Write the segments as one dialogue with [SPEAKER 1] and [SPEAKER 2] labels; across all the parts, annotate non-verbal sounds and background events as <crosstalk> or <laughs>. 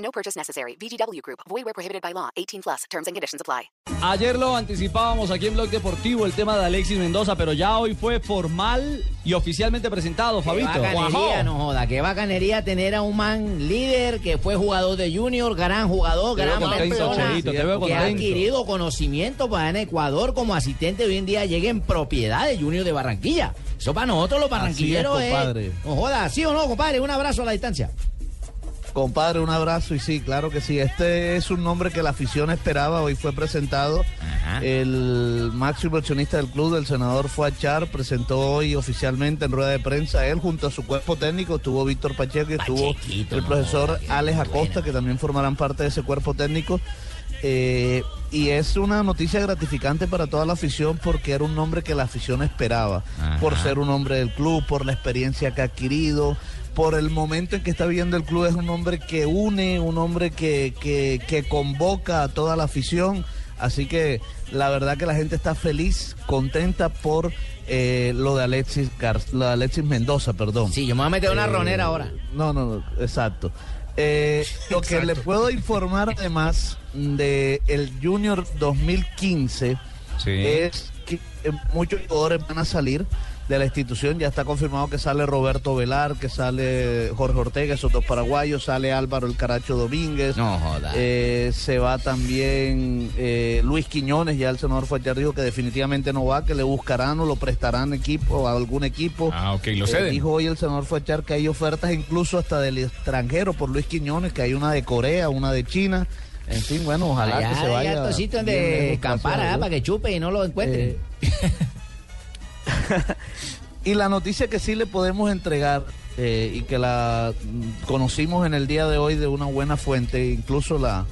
[SPEAKER 1] No purchase necessary. VGW Group. Void where prohibited by law. 18 plus. Terms and conditions apply.
[SPEAKER 2] Ayer lo anticipábamos aquí en Blog Deportivo el tema de Alexis Mendoza, pero ya hoy fue formal y oficialmente presentado,
[SPEAKER 3] Qué
[SPEAKER 2] Fabito.
[SPEAKER 3] bacanería, no joda, qué bacanería tener a un man líder que fue jugador de Junior, gran jugador,
[SPEAKER 2] Te
[SPEAKER 3] gran persona,
[SPEAKER 2] Cheito, te veo
[SPEAKER 3] que ha adquirido conocimiento para en Ecuador como asistente hoy en día llegue en propiedad de Junior de Barranquilla. Eso para nosotros los barranquilleros es,
[SPEAKER 4] compadre.
[SPEAKER 3] no joda, ¿sí o no, compadre? Un abrazo a la distancia.
[SPEAKER 4] Compadre, un abrazo y sí, claro que sí. Este es un nombre que la afición esperaba. Hoy fue presentado.
[SPEAKER 3] Ajá.
[SPEAKER 4] El máximo accionista del club, el senador Fuachar, presentó hoy oficialmente en rueda de prensa. Él junto a su cuerpo técnico estuvo Víctor Pacheco y estuvo el profesor Alex Acosta,
[SPEAKER 3] buena.
[SPEAKER 4] que también formarán parte de ese cuerpo técnico. Eh, y es una noticia gratificante para toda la afición porque era un nombre que la afición esperaba,
[SPEAKER 3] Ajá.
[SPEAKER 4] por ser un hombre del club, por la experiencia que ha adquirido, por el momento en que está viviendo el club. Es un hombre que une, un hombre que, que, que convoca a toda la afición. Así que la verdad que la gente está feliz, contenta por eh, lo de Alexis Gar- lo de Alexis Mendoza, perdón.
[SPEAKER 3] Sí, yo me voy a meter una
[SPEAKER 4] Eh,
[SPEAKER 3] ronera ahora.
[SPEAKER 4] No, no, no, exacto. Eh, lo que le puedo informar además de el Junior 2015 es que eh, muchos jugadores van a salir de la institución. Ya está confirmado que sale Roberto Velar, que sale Jorge Ortega, esos dos paraguayos, sale Álvaro El Caracho Domínguez.
[SPEAKER 3] No joda.
[SPEAKER 4] Eh, se va también eh, Luis Quiñones, ya el senador fue dijo que definitivamente no va, que le buscarán o lo prestarán equipo a algún equipo.
[SPEAKER 5] Ah, ok, lo
[SPEAKER 4] Eh,
[SPEAKER 5] ceden.
[SPEAKER 4] dijo hoy el senador Fuechar que hay ofertas incluso hasta del extranjero por Luis Quiñones, que hay una de Corea, una de China. En fin, bueno, ojalá
[SPEAKER 3] Allá
[SPEAKER 4] que se
[SPEAKER 3] hay
[SPEAKER 4] vaya.
[SPEAKER 3] sitios
[SPEAKER 4] a
[SPEAKER 3] ¿ah?
[SPEAKER 4] Dios.
[SPEAKER 3] para que chupe y no lo encuentren. <laughs> <laughs>
[SPEAKER 4] Y la noticia que sí le podemos entregar eh, y que la conocimos en el día de hoy de una buena fuente, incluso la,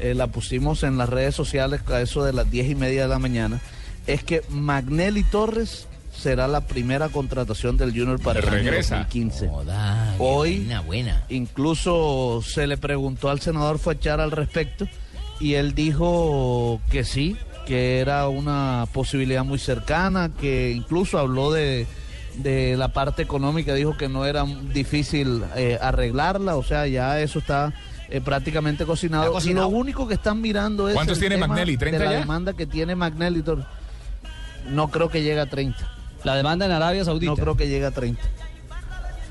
[SPEAKER 4] eh, la pusimos en las redes sociales a eso de las diez y media de la mañana, es que Magnelli Torres será la primera contratación del Junior para el año
[SPEAKER 5] Regresa.
[SPEAKER 4] 2015.
[SPEAKER 3] Joda, qué
[SPEAKER 4] Hoy-
[SPEAKER 3] buena, buena.
[SPEAKER 4] Incluso se le preguntó al senador Fachar al respecto y él dijo que sí, que era una posibilidad muy cercana, que incluso habló de, de la parte económica, dijo que no era difícil eh, arreglarla, o sea, ya eso está eh, prácticamente cocinado.
[SPEAKER 3] Cocinado.
[SPEAKER 4] Lo único que están mirando es
[SPEAKER 5] ¿Cuántos
[SPEAKER 4] el
[SPEAKER 5] tiene
[SPEAKER 4] tema
[SPEAKER 5] Magnelli? ¿30
[SPEAKER 4] de la
[SPEAKER 5] ya?
[SPEAKER 4] demanda que tiene Magnelli. Tor- No creo que llegue a 30.
[SPEAKER 2] La demanda en Arabia Saudita.
[SPEAKER 4] No creo que llegue a 30.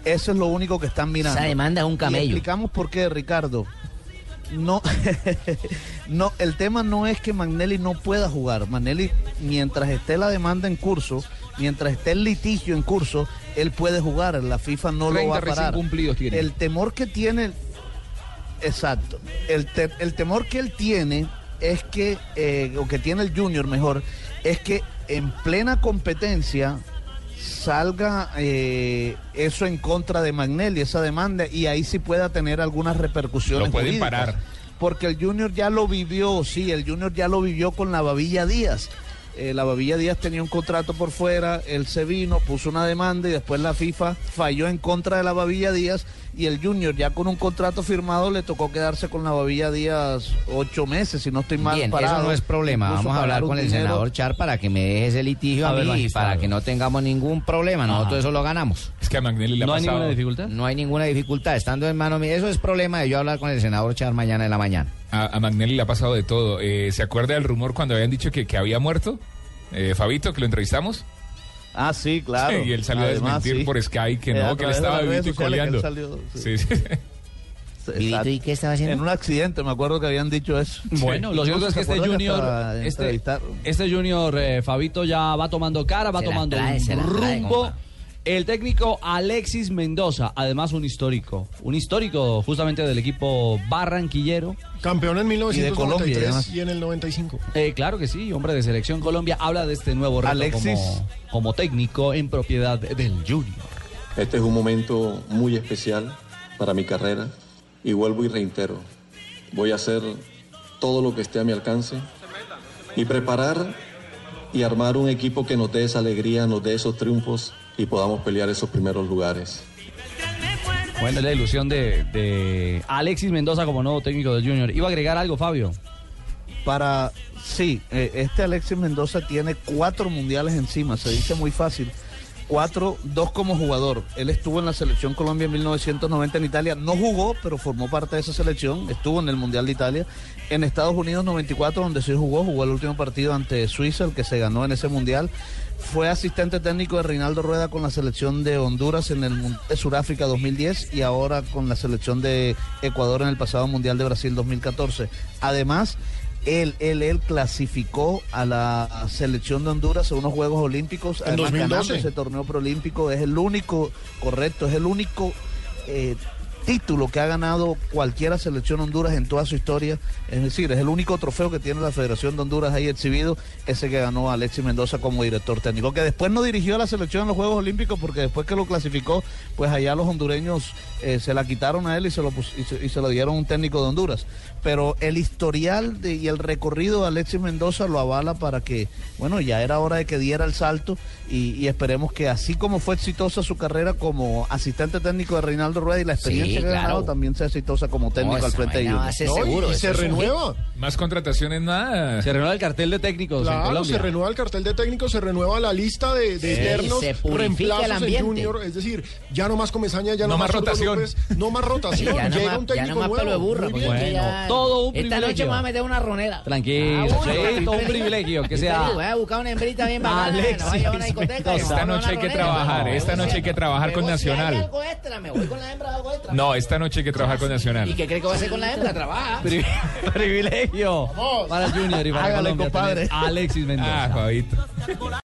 [SPEAKER 4] Eso es lo único que están mirando.
[SPEAKER 3] Esa demanda es un
[SPEAKER 4] Y
[SPEAKER 3] camello.
[SPEAKER 4] explicamos por qué, Ricardo. No, <laughs> <laughs> no, el tema no es que Magnelli no pueda jugar. Magnelli, mientras esté la demanda en curso, mientras esté el litigio en curso, él puede jugar. La FIFA no lo
[SPEAKER 5] 30
[SPEAKER 4] va a parar.
[SPEAKER 5] cumplidos tiene.
[SPEAKER 4] El temor que tiene, exacto, el, te- el temor que él tiene es que, eh, o que tiene el Junior mejor, es que en plena competencia salga eh, eso en contra de Magnelli, esa demanda, y ahí sí pueda tener algunas repercusiones.
[SPEAKER 5] Lo pueden
[SPEAKER 4] jurídicas.
[SPEAKER 5] parar.
[SPEAKER 4] Porque el Junior ya lo vivió, sí, el Junior ya lo vivió con la Babilla Díaz. Eh, la Babilla Díaz tenía un contrato por fuera, él se vino, puso una demanda y después la FIFA falló en contra de la Babilla Díaz y el Junior ya con un contrato firmado le tocó quedarse con la Babilla Díaz ocho meses, si no estoy mal
[SPEAKER 3] Bien,
[SPEAKER 4] parado.
[SPEAKER 3] eso no es problema.
[SPEAKER 4] Incluso
[SPEAKER 3] Vamos a hablar con el
[SPEAKER 4] dinero.
[SPEAKER 3] senador Char para que me deje ese litigio a,
[SPEAKER 2] A ver,
[SPEAKER 3] mí y para que no tengamos ningún problema. Nosotros eso lo ganamos.
[SPEAKER 5] Es que a Magnelli le ha
[SPEAKER 2] ¿No hay
[SPEAKER 5] pasado.
[SPEAKER 2] ninguna dificultad?
[SPEAKER 3] No hay ninguna dificultad. Estando en mano mía, eso es problema de yo hablar con el senador Char mañana en la mañana.
[SPEAKER 5] A, a Magnelli le ha pasado de todo. Eh, ¿Se acuerda del rumor cuando habían dicho que, que había muerto? Eh, Fabito, que lo entrevistamos.
[SPEAKER 4] Ah, sí, claro.
[SPEAKER 5] y él salió
[SPEAKER 4] Además,
[SPEAKER 5] a desmentir
[SPEAKER 4] sí.
[SPEAKER 5] por Sky que
[SPEAKER 4] Eh,
[SPEAKER 5] no, que él estaba vivito y coleando.
[SPEAKER 4] salió,
[SPEAKER 5] Sí, sí.
[SPEAKER 3] ¿Vivito
[SPEAKER 4] Exacto.
[SPEAKER 3] y qué estaba haciendo?
[SPEAKER 4] En un accidente, me acuerdo que habían dicho eso.
[SPEAKER 2] Bueno, lo cierto es que este Junior, este, este Junior eh, Fabito ya va tomando cara, va
[SPEAKER 3] Se
[SPEAKER 2] tomando
[SPEAKER 3] trae,
[SPEAKER 2] un
[SPEAKER 3] se la trae,
[SPEAKER 2] rumbo. El técnico Alexis Mendoza, además un histórico, un histórico justamente del equipo barranquillero.
[SPEAKER 6] Campeón en
[SPEAKER 4] Y de Colombia,
[SPEAKER 6] 1993 y, en el 95.
[SPEAKER 2] Eh, claro que sí, hombre de selección Colombia, habla de este nuevo reto
[SPEAKER 4] Alexis.
[SPEAKER 2] como, como técnico en propiedad del Junior.
[SPEAKER 7] Este es un momento muy especial para mi carrera y vuelvo y reitero,
[SPEAKER 6] voy a hacer todo lo que esté a mi alcance y preparar y armar un equipo que nos dé esa alegría, nos dé esos triunfos y podamos pelear esos primeros lugares.
[SPEAKER 2] Bueno, es la ilusión de, de Alexis Mendoza como nuevo técnico del Junior. ¿Iba a agregar algo, Fabio?
[SPEAKER 4] Para, sí, eh, este Alexis Mendoza tiene cuatro mundiales encima, se dice muy fácil. Cuatro, dos como jugador. Él estuvo en la selección Colombia en 1990 en Italia. No jugó, pero formó parte de esa selección. Estuvo en el Mundial de Italia. En Estados Unidos 94, donde sí jugó, jugó el último partido ante Suiza, el que se ganó en ese Mundial. Fue asistente técnico de Reinaldo Rueda con la selección de Honduras en el de Sudáfrica 2010 y ahora con la selección de Ecuador en el pasado Mundial de Brasil 2014. Además, él, él, él clasificó a la selección de Honduras a unos Juegos Olímpicos.
[SPEAKER 7] En
[SPEAKER 4] además, ganando
[SPEAKER 7] 2012.
[SPEAKER 4] ese torneo preolímpico. Es el único, correcto, es el único eh, título que ha ganado cualquiera selección Honduras en toda su historia. Es decir, es el único trofeo que tiene la Federación de Honduras ahí exhibido, ese que ganó Alexis Mendoza como director técnico, que después no dirigió a la selección en los Juegos Olímpicos porque después que lo clasificó, pues allá los hondureños eh, se la quitaron a él y se, lo y, se, lo dieron un técnico de Honduras. Pero el historial y el recorrido de Alexis Mendoza lo avala para que, bueno, ya era hora de que diera el salto y, esperemos que así como fue exitosa su carrera como asistente técnico de Reinaldo Rueda y la experiencia que
[SPEAKER 3] claro.
[SPEAKER 4] ganado también sea exitosa como técnico
[SPEAKER 3] No,
[SPEAKER 4] al frente de Junior.
[SPEAKER 7] No, y-
[SPEAKER 3] seguro.
[SPEAKER 7] y se renueva.
[SPEAKER 5] Más contrataciones, nada.
[SPEAKER 2] Se renueva el cartel de técnicos en
[SPEAKER 7] Claro,
[SPEAKER 2] Colombia.
[SPEAKER 7] se renueva el cartel de técnicos, se renueva la lista de, de
[SPEAKER 3] Sí,
[SPEAKER 7] eternos
[SPEAKER 3] se purifica el
[SPEAKER 7] reemplazos en
[SPEAKER 3] ambiente.
[SPEAKER 7] Junior. Es decir, ya no más Comesaña, ya no,
[SPEAKER 5] No más
[SPEAKER 7] Zurdo
[SPEAKER 5] rotación.
[SPEAKER 7] López, no más <laughs> rotación.
[SPEAKER 3] Ya
[SPEAKER 7] Llega
[SPEAKER 3] más-
[SPEAKER 7] un
[SPEAKER 3] ya
[SPEAKER 7] técnico
[SPEAKER 3] no más
[SPEAKER 7] nuevo.
[SPEAKER 3] pelo de burra,
[SPEAKER 7] Muy
[SPEAKER 3] porque
[SPEAKER 7] bien.
[SPEAKER 3] es que ya-
[SPEAKER 2] todo un
[SPEAKER 3] Esta noche
[SPEAKER 2] privilegio.
[SPEAKER 3] me voy a meter una ronera.
[SPEAKER 2] Tranquilo,
[SPEAKER 3] Ah, bueno,
[SPEAKER 2] Cheito, un privilegio que sea
[SPEAKER 3] Voy a buscar una hembrita bien bacana.
[SPEAKER 2] Alexis
[SPEAKER 3] no vaya a una discoteca. y
[SPEAKER 2] Mendoza.
[SPEAKER 3] nos
[SPEAKER 5] Esta noche hay que trabajar, esta noche hay que trabajar con Nacional.
[SPEAKER 3] algo extra, me voy con la hembra, algo extra.
[SPEAKER 5] No, esta noche hay que trabajar con
[SPEAKER 3] ¿Y
[SPEAKER 5] Nacional.
[SPEAKER 3] qué cree que va a hacer con la hembra? Trabaja.
[SPEAKER 2] Pri- <laughs> privilegio para el Junior y para
[SPEAKER 4] Hágale,
[SPEAKER 2] Colombia
[SPEAKER 4] compadre.
[SPEAKER 2] Alexis Mendoza.
[SPEAKER 5] Ah, Fabito.